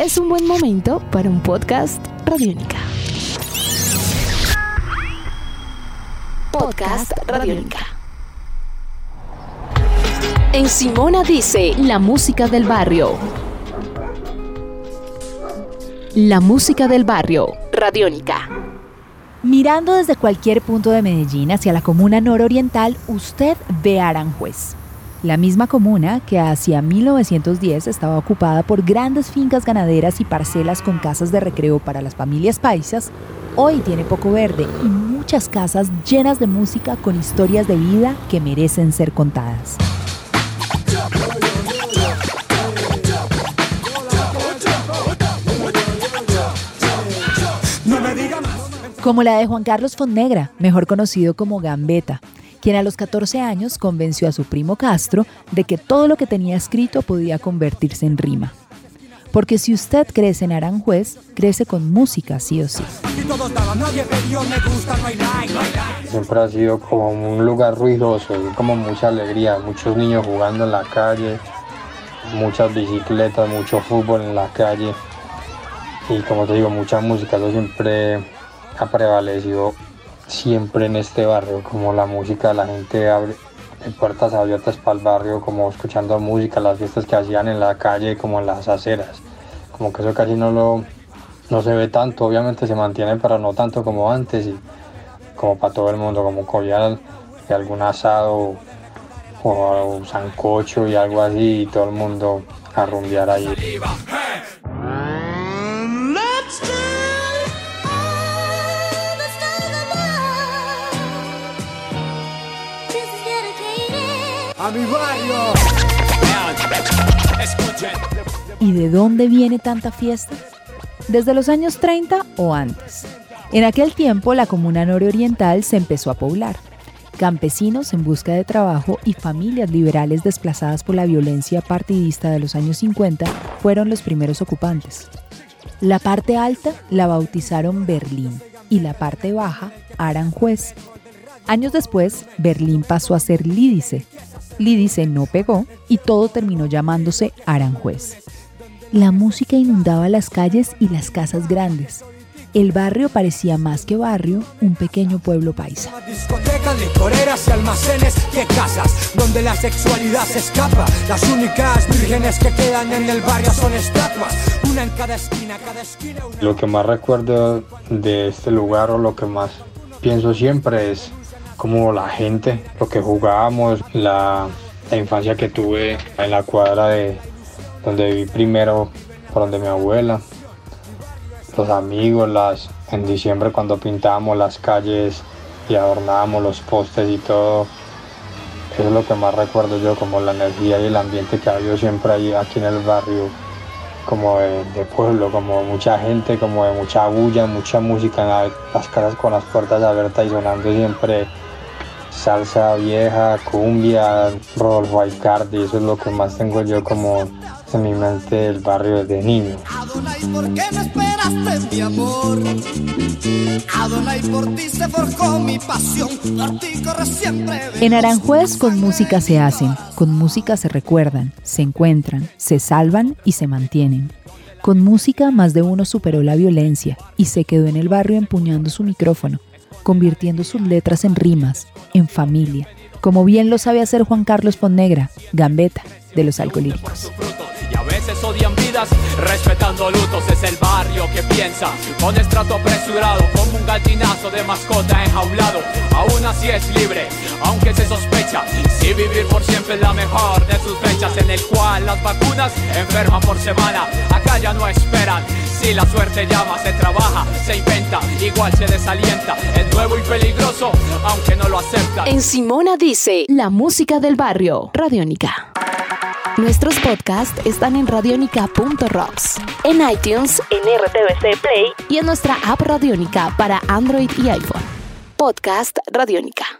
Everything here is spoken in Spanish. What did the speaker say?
es un buen momento para un podcast Radiónica. Podcast Radiónica. En Simona dice la música del barrio. La música del barrio, Radiónica. Mirando desde cualquier punto de Medellín hacia la comuna nororiental, usted ve Aranjuez. La misma comuna que hacia 1910 estaba ocupada por grandes fincas ganaderas y parcelas con casas de recreo para las familias paisas, hoy tiene poco verde y muchas casas llenas de música con historias de vida que merecen ser contadas. Como la de Juan Carlos Fonnegra, mejor conocido como Gambetta, quien a los 14 años convenció a su primo Castro de que todo lo que tenía escrito podía convertirse en rima. Porque si usted crece en Aranjuez, crece con música sí o sí. Siempre ha sido como un lugar ruidoso, como mucha alegría, muchos niños jugando en la calle, muchas bicicletas, mucho fútbol en la calle y como te digo, mucha música, eso siempre ha prevalecido siempre en este barrio, como la música, la gente abre puertas abiertas para el barrio, como escuchando música, las fiestas que hacían en la calle, como en las aceras, como que eso casi no lo no se ve tanto, obviamente se mantiene, pero no tanto como antes y como para todo el mundo, como collar de algún asado o, un sancocho y algo así y todo el mundo a rumbear ahí. A mi barrio. ¿Y de dónde viene tanta fiesta? Desde los años 30 o antes. En aquel tiempo la comuna nororiental se empezó a poblar. Campesinos en busca de trabajo y familias liberales desplazadas por la violencia partidista de los años 50 fueron los primeros ocupantes. La parte alta la bautizaron Berlín y la parte baja Aranjuez. Años después, Berlín pasó a ser Lídice Lídice no pegó y todo terminó llamándose Aranjuez. La música inundaba las calles y las casas grandes. El barrio parecía más que barrio, un pequeño pueblo paisa. Discotecas, licoreras y almacenes que casas, donde la sexualidad se escapa. Las únicas vírgenes que quedan en el barrio son estatuas, una en cada esquina, cada esquina. Lo que más recuerdo de este lugar o lo que más pienso siempre es como la gente, lo que jugábamos, la, infancia que tuve en la cuadra de donde viví primero, por donde mi abuela, los amigos, las, en diciembre cuando pintábamos las calles y adornábamos los postes y todo. Eso es lo que más recuerdo yo, como la energía y el ambiente que había siempre ahí aquí en el barrio, como de, pueblo, como mucha gente, como de mucha bulla, mucha música, las casas con las puertas abiertas y sonando siempre salsa vieja, cumbia, Rodolfo Aicardi, eso es lo que más tengo yo como en mi mente del barrio desde niño. En Aranjuez con música se hacen, con música se recuerdan, se encuentran, se salvan y se mantienen. Con música más de uno superó la violencia y se quedó en el barrio empuñando su micrófono convirtiendo sus letras en rimas, en familia, como bien lo sabe hacer Juan Carlos Ponnegra, gambeta de los alcolíricos. En el cual las vacunas enferman por semana, acá ya no esperan, si la suerte llama, se trabaja, se inventa, igual se desalienta. Es nuevo y peligroso, aunque no lo acepta. En Simona dice, la música del barrio, Radiónica. Nuestros podcasts están en radionica.rocks, en iTunes, en RTVC Play y en nuestra app Radiónica para Android y iPhone. Podcast Radiónica.